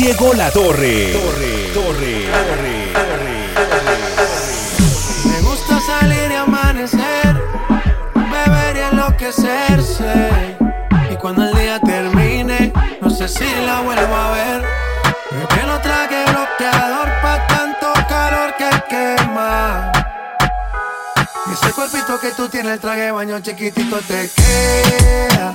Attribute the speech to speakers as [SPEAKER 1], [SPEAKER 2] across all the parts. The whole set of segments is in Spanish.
[SPEAKER 1] Diego La Torre. Torre, Torre, Torre,
[SPEAKER 2] Me gusta salir y amanecer, beber y enloquecerse. Y cuando el día termine, no sé si la vuelvo a ver. Que no trague bloqueador pa' tanto calor que quema. Y ese cuerpito que tú tienes, el traje baño chiquitito te queda.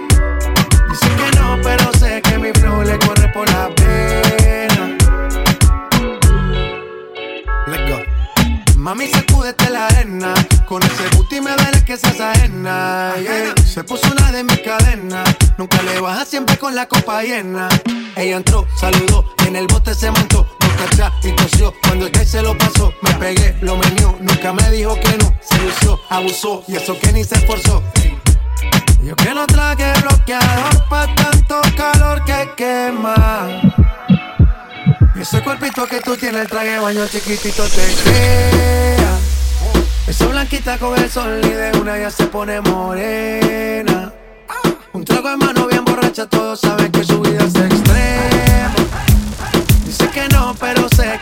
[SPEAKER 2] No, pero sé que mi flow le corre por la pena. Let's go. Mami, sacúdete la arena. Con ese booty me duele que seas ajena. yeah. Se puso una de mis cadenas. Nunca le baja siempre con la copa llena. Ella entró, saludó, y en el bote se montó. Atrás y tosió. Cuando el que se lo pasó, me pegué, lo menió. Nunca me dijo que no. Se lució, abusó. Y eso que ni se esforzó. Yo que no traje bloqueador pa' tanto calor que quema. Ese cuerpito que tú tienes, el traje baño chiquitito te queda. Esa blanquita con el sol y de una ya se pone morena. Un trago en mano bien borracha, todos saben que su vida es extrema. Dice que no, pero sé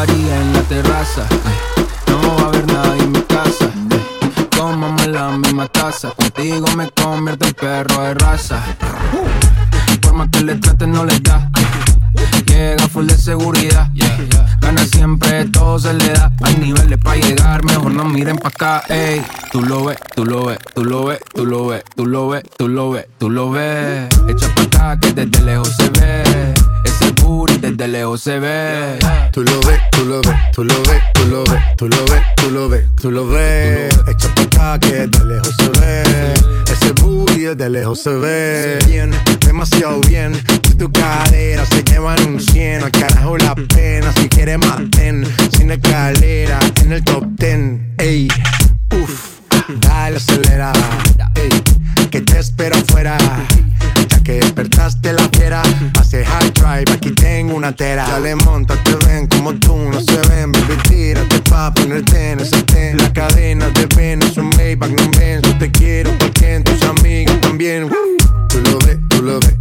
[SPEAKER 3] En la terraza. eh. No va a haber nadie en mi casa. eh. Tómame la misma taza. Contigo me convierto en perro de raza. Por más que le traten, no les da. Llega full de seguridad. Gana siempre, todo se le da. Hay niveles para llegar, mejor no miren pa' acá. Ey, tú lo ves, tú lo ves, tú lo ves, tú lo ves, tú lo ves, tú lo ves, tú lo ves. Echa pa' acá que desde lejos se ve. Ese booty desde lejos se ve.
[SPEAKER 2] Tú lo ves, tú lo ves, tú lo ves, tú lo ves, tú lo ves, tú lo ves, tú lo ves. Echa pa' acá que de lejos se ve. Ese booty de lejos se ve. Bien, demasiado bien. Si tu cadera se llevan un 100, al carajo la pena. Si quieres maten, sin escalera, en el top 10. Ey, uff, dale acelera. Ey, que te espero afuera. Ya que despertaste la fiera, hace high drive, aquí tengo una tera. Dale, montate, ven como tú no se ven, baby, tírate pa' ponerte en ese ten. La cadena de Venus, un Maybach, no ven, yo te quiero porque tus amigos también. Tú lo ves, tú lo ves,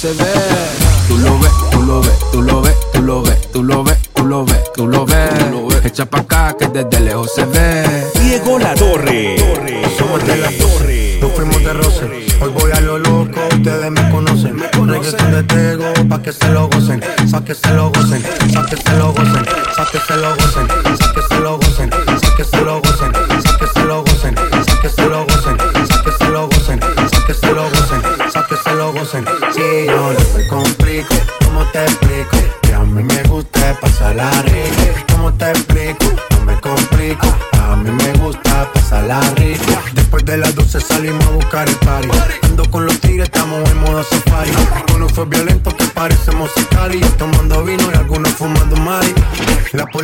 [SPEAKER 2] se ve. Tú lo ves, tú lo ves, tú lo ves, tú lo ves, tú lo ves, tú lo ves, tú lo ves. Echa pa' acá que desde lejos se ve.
[SPEAKER 1] Diego La Torre.
[SPEAKER 2] Somos de la
[SPEAKER 1] Torre.
[SPEAKER 2] Nos fuimos de roce, hoy voy a lo loco, ustedes me conocen. Reggaeton de Tego, pa' que se lo gocen, sa' que se lo gocen, sa' que se lo gocen, sa' que se lo gocen,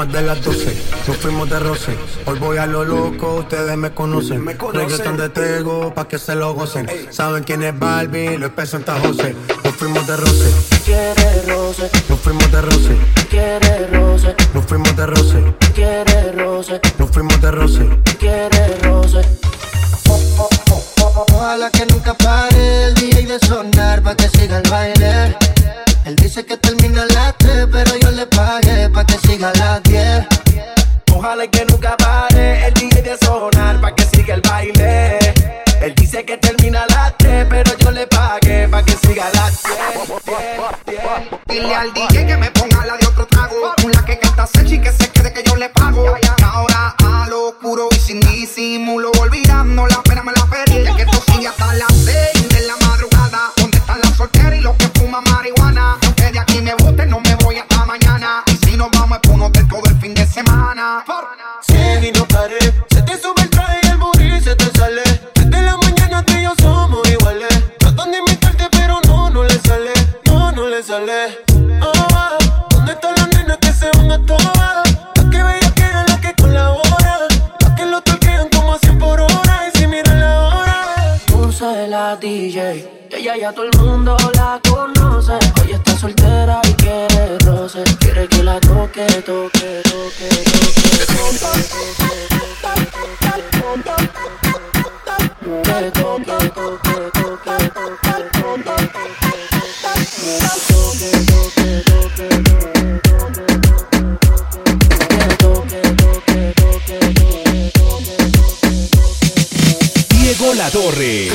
[SPEAKER 2] Más de las 12, nos fuimos de roce. Hoy voy a lo loco, ustedes me conocen. Me Reggaeton de Tego, pa' que se lo gocen. Saben quién es Barbie, lo es Santa José. Nos fuimos de roce.
[SPEAKER 4] Quiere roce.
[SPEAKER 2] Nos fuimos de roce.
[SPEAKER 4] Quiere roce.
[SPEAKER 2] Nos fuimos de roce.
[SPEAKER 4] Quiere roce.
[SPEAKER 2] Nos fuimos de roce.
[SPEAKER 4] Quiere roce.
[SPEAKER 5] Ojalá que nunca pare el DJ de sonar pa' que siga el baile. Él dice que termina a las 3, pero yo le pagué pa' que siga a las 10.
[SPEAKER 6] Ojalá que nunca pare el DJ de sonar pa' que siga el baile. Él dice que termina a las 3, pero yo le pagué pa' que siga a las 10.
[SPEAKER 7] Dile al DJ que me ponga la de otro trago. Una que canta Sechi que se quede que yo le pago. Y ahora a lo puro y sin disimulo.
[SPEAKER 5] Sale. Ah, ¿Dónde están las nenas que se van a todas? Las que bellas que eran las que colaboran. Las que lo toquean como a 100 por hora. Y si miran la hora.
[SPEAKER 4] Puse la DJ. Y ella ya todo el mundo la conoce. Hoy está soltera y quiere roce. Quiere que la toque, toque, toque, toque. toque, toque, toque, toque, toque, toque, toque.
[SPEAKER 1] Diego La Torre.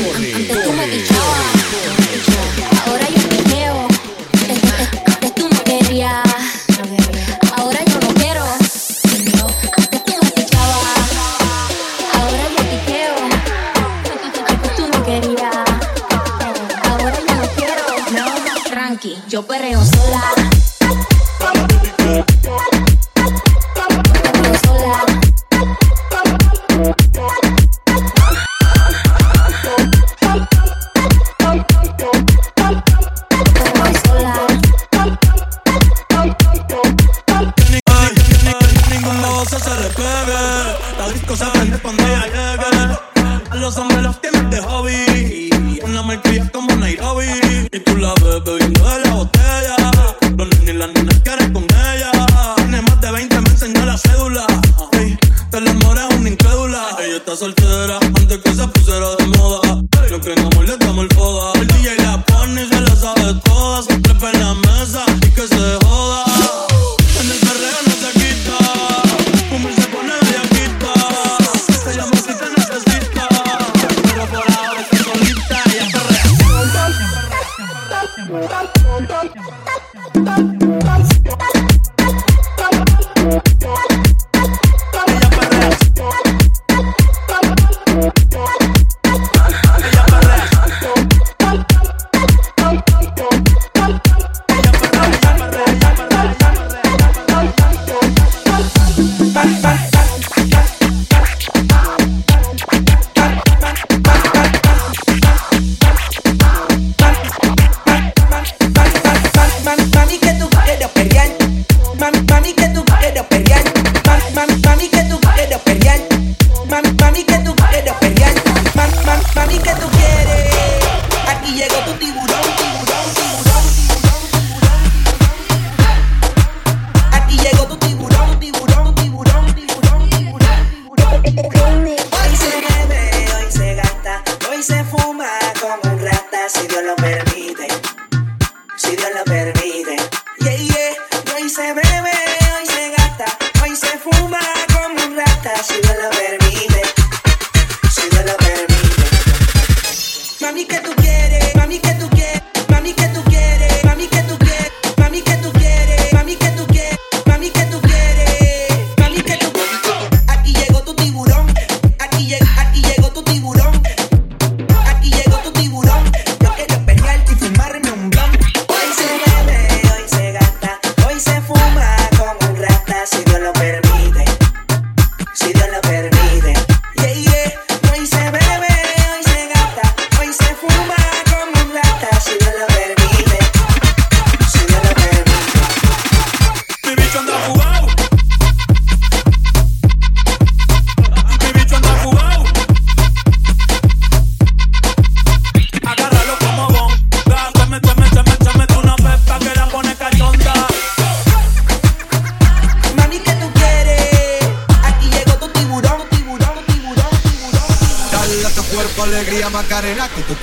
[SPEAKER 8] Cédula. Ey, del es una incrédula. Ella está soltera antes que se pusiera de moda. Lo que en amor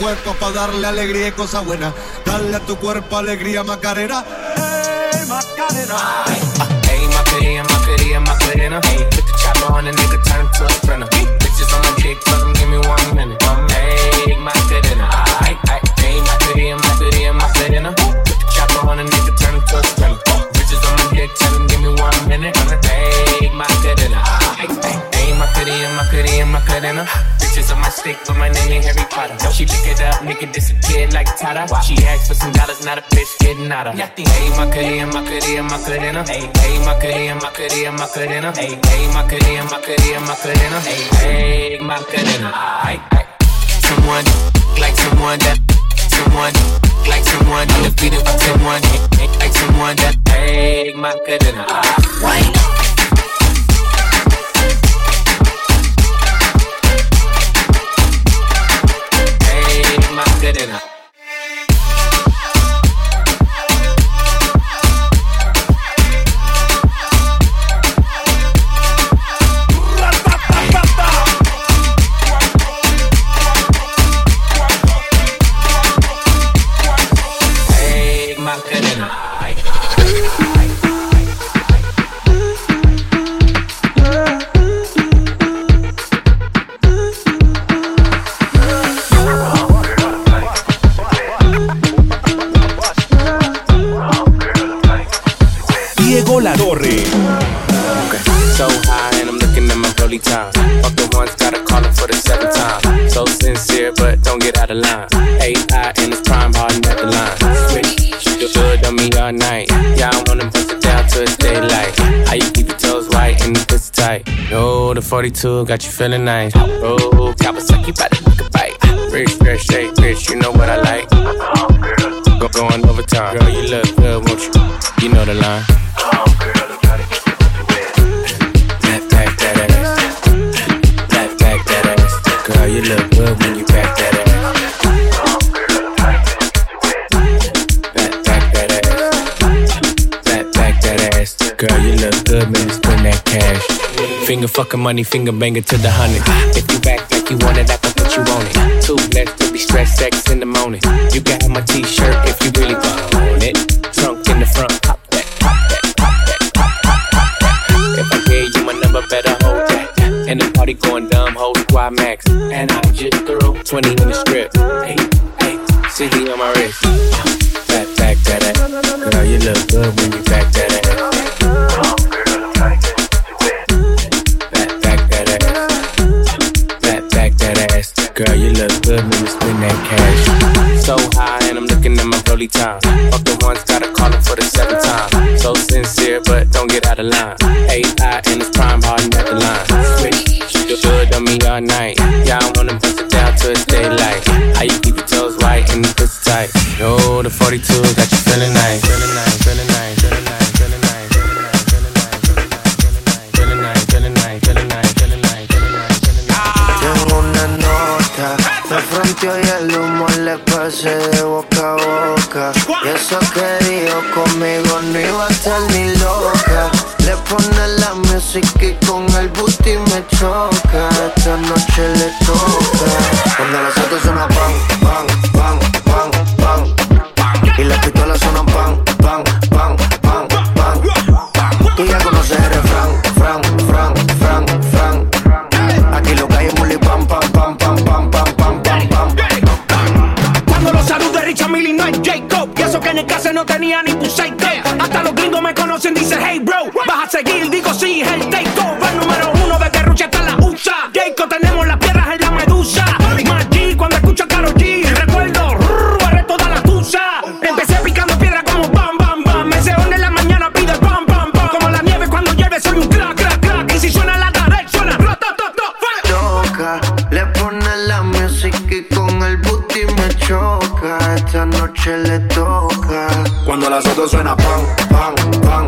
[SPEAKER 9] cuerpo para darle alegría y cosas buenas. Dale a tu cuerpo alegría Macarena. Hey, Macarena.
[SPEAKER 10] Hey, Macarena, Macarena, Macarena. Hey, put the chopper on the nigga, turn to a sprinter. Bitches on my dick, tell them give me one minute. Hey, Macarena. Macarena. Bitches on my stick, but my name ain't Harry Potter. She pick it up, make it disappear like Tata. She asked for some dollars, not a bitch getting out of. Hey, Macarena, Macarena, Macarena. Hey, hey, Macarena, Macarena, Macarena. Hey, hey, Macarena, Macarena, Macarena. Hey, hey, Macarena. Hey, hey. Someone like someone that, someone like someone undefeated by someone like someone that. Hey, Macarena. Ah. Why? Macarena. 42 got you feeling nice. Oh, Kawasaki by the look a bite. Rich, fresh, shake, rich, you know what I like. Go going overtime. Girl, you look good, won't you? You know the line. Fucking money, finger banger to the hundred. If you back like you want it, I can put you on it. Two legs to be stressed, sex in the morning. You have my t-shirt if you really want it. Trunk in the front, pop that, pop that, pop that, pop, pop, pop that. If I gave you my number, better hold that. And the party going dumb, whole squad max. And I just threw 20 in the strip. Hey, hey, CD on my wrist. Back, back that ass. Girl, you look good when you back that ass. 42, got you feeling nice. Feeling nice, feeling nice, feeling nice, feeling nice.
[SPEAKER 11] La frente y el humo le pase de boca a boca Y eso que dijo conmigo no iba a estar ni loca Le pone la música y con el booty me choca Esta noche le toca Cuando las otras suena pan, pan
[SPEAKER 12] ni psycho Hasta los gringos me conocen, dice hey bro Vas a seguir, digo sí, el takeover número uno desde Rucha hasta la USA. Jacob, tenemos las piedras en la medusa. G cuando escucho a Karol G Recuerdo, rrr, toda la tusa. Empecé picando piedra como bam, bam, bam. Me se en la mañana pide bam, bam, bam. Como la nieve cuando llueve soy un crack, crack, crack. Y si suena la tarde, suena rotototo,
[SPEAKER 11] Toca, le pone la música y con el booty me choca. Esta noche le toca. Cuando las otras suena pam, pam, pam.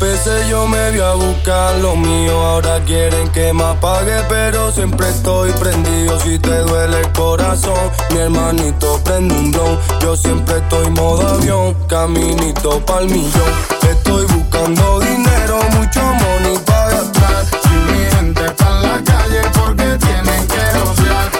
[SPEAKER 13] EPC yo me voy a buscar lo mío. Ahora quieren que me apague, pero siempre estoy prendido. Si te duele el corazón, mi hermanito prende un blon. Yo siempre estoy modo avión, caminito pa'l millón. Estoy buscando dinero, mucho money para gastar. Si mi gente está en la calle, porque tienen que rociar.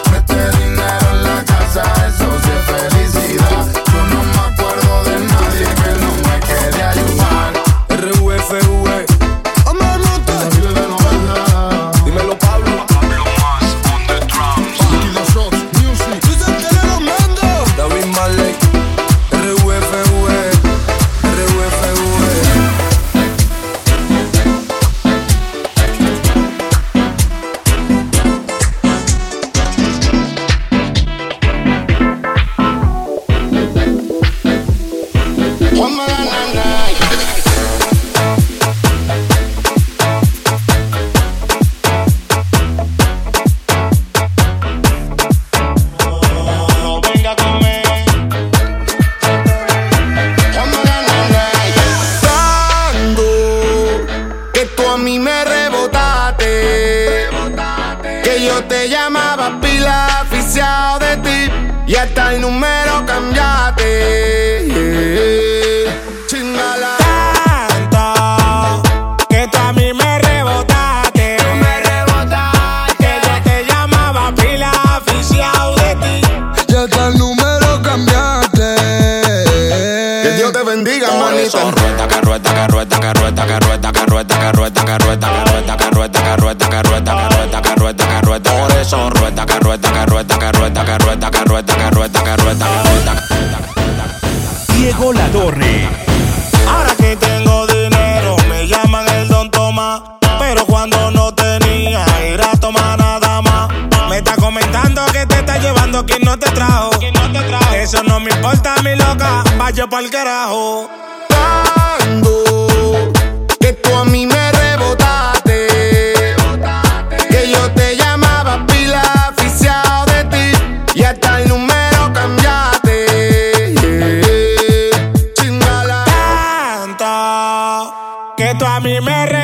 [SPEAKER 14] Rueda, que rueda, que rueda, que rueda.
[SPEAKER 1] Diego La Torre.
[SPEAKER 15] Ahora que tengo dinero, me llaman el Don Tomás. Pero cuando no tenía, ir a tomar nada más. Me está comentando que te está llevando quien no te trajo. Eso no me importa, mi loca. Vaya pa'l carajo.
[SPEAKER 16] que tú a mí me primer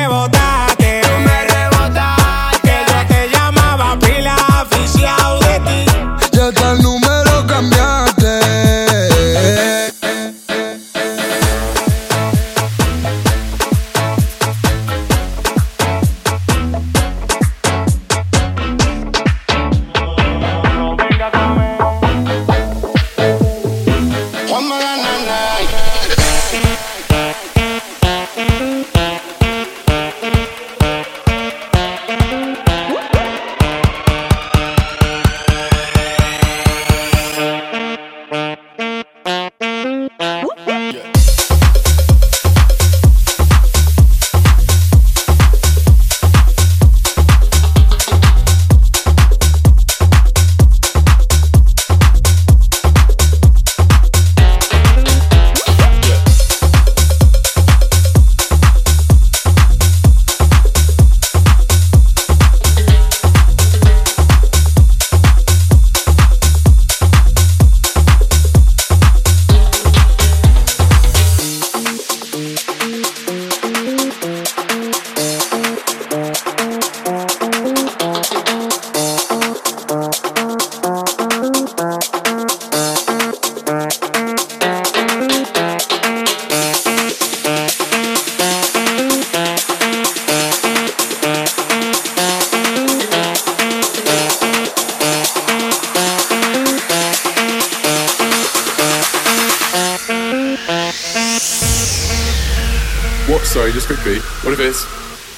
[SPEAKER 16] this could be.
[SPEAKER 17] What if it's.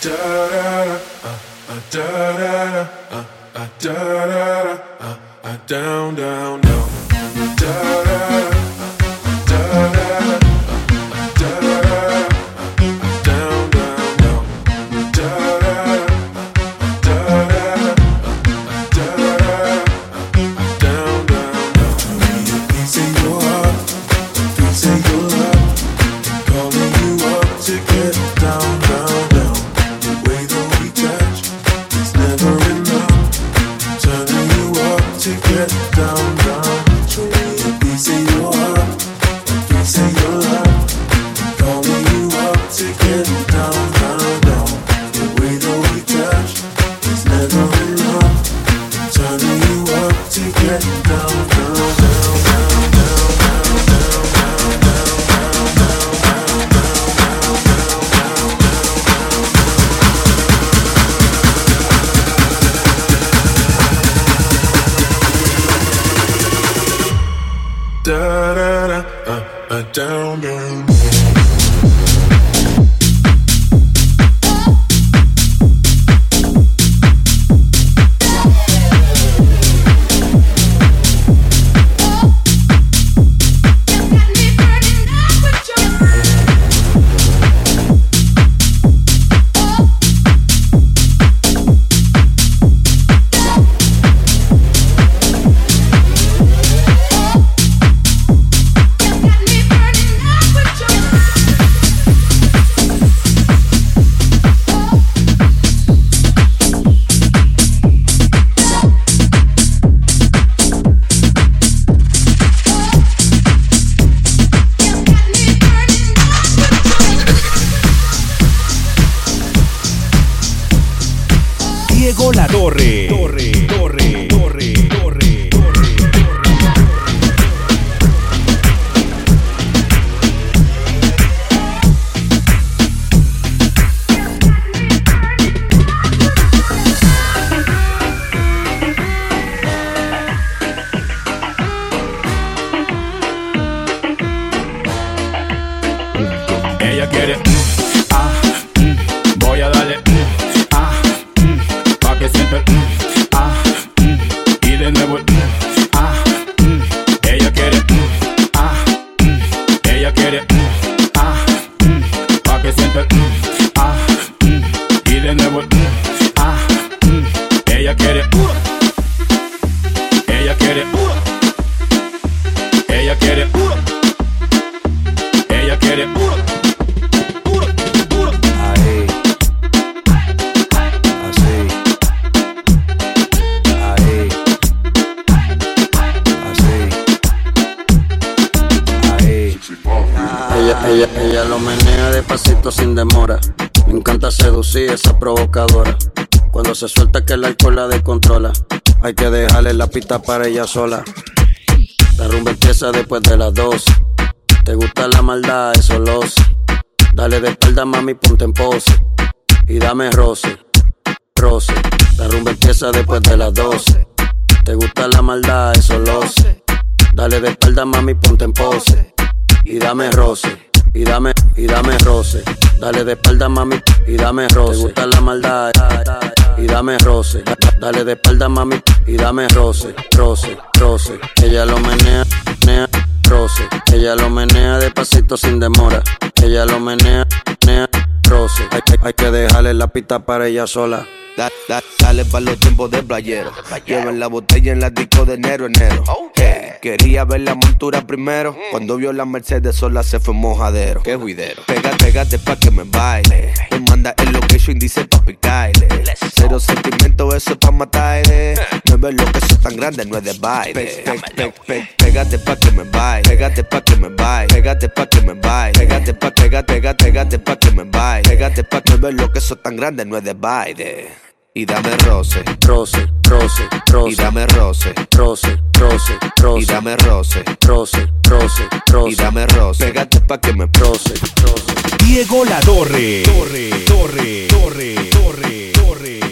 [SPEAKER 17] Da, da, da, uh, uh,
[SPEAKER 1] Torre, Torre, Torre, Torre,
[SPEAKER 18] Hay que dejarle la pista para ella sola. La rumba empieza después de las dos. Te gusta la maldad, eso lo sé. Dale de espalda, mami, ponte en pose. Y dame roce, roce. La rumba empieza después de las 12. Te gusta la maldad, eso lo sé. Dale de espalda, mami, ponte en pose. Y dame roce, y dame, y dame roce. Dale de espalda, mami, y dame roce. Te gusta la maldad, y dame roce. Dale de espalda, mami, y dame roce, roce, roce. Ella lo menea, menea, roce. Ella lo menea despacito sin demora. Ella lo menea, menea, roce. Hay, hay- que dejarle la pista para ella sola.
[SPEAKER 19] Da- da- dale pa' los tiempos de playero. Lleven la botella en la disco de enero, enero. Hey, quería ver la montura primero. Cuando vio la Mercedes sola se fue mojadero. Qué juidero. Pégate, pégate pa' que me baile. Me manda el location, dice pa' picarle. Cero sentimiento, eso es pa' matarle. No es ver lo que soy tan grande, no es de baile. Pégate pa' que me baile. Pégate pa' que me baile. Pégate pa' que me baile. Pégate pa' pégate, pégate, pégate pa' que me baile. Pégate pa' que ver lo que soy tan grande, no es de baile. Y dame roce,
[SPEAKER 18] roce, roce, roce.
[SPEAKER 19] Y dame roce,
[SPEAKER 18] roce, roce, roce.
[SPEAKER 19] Y dame roce,
[SPEAKER 18] roce, roce, roce.
[SPEAKER 19] Y dame roce. Pégate pa' que me
[SPEAKER 18] roce, roce.
[SPEAKER 1] Diego La Torre. Torre, Torre, Torre, Torre.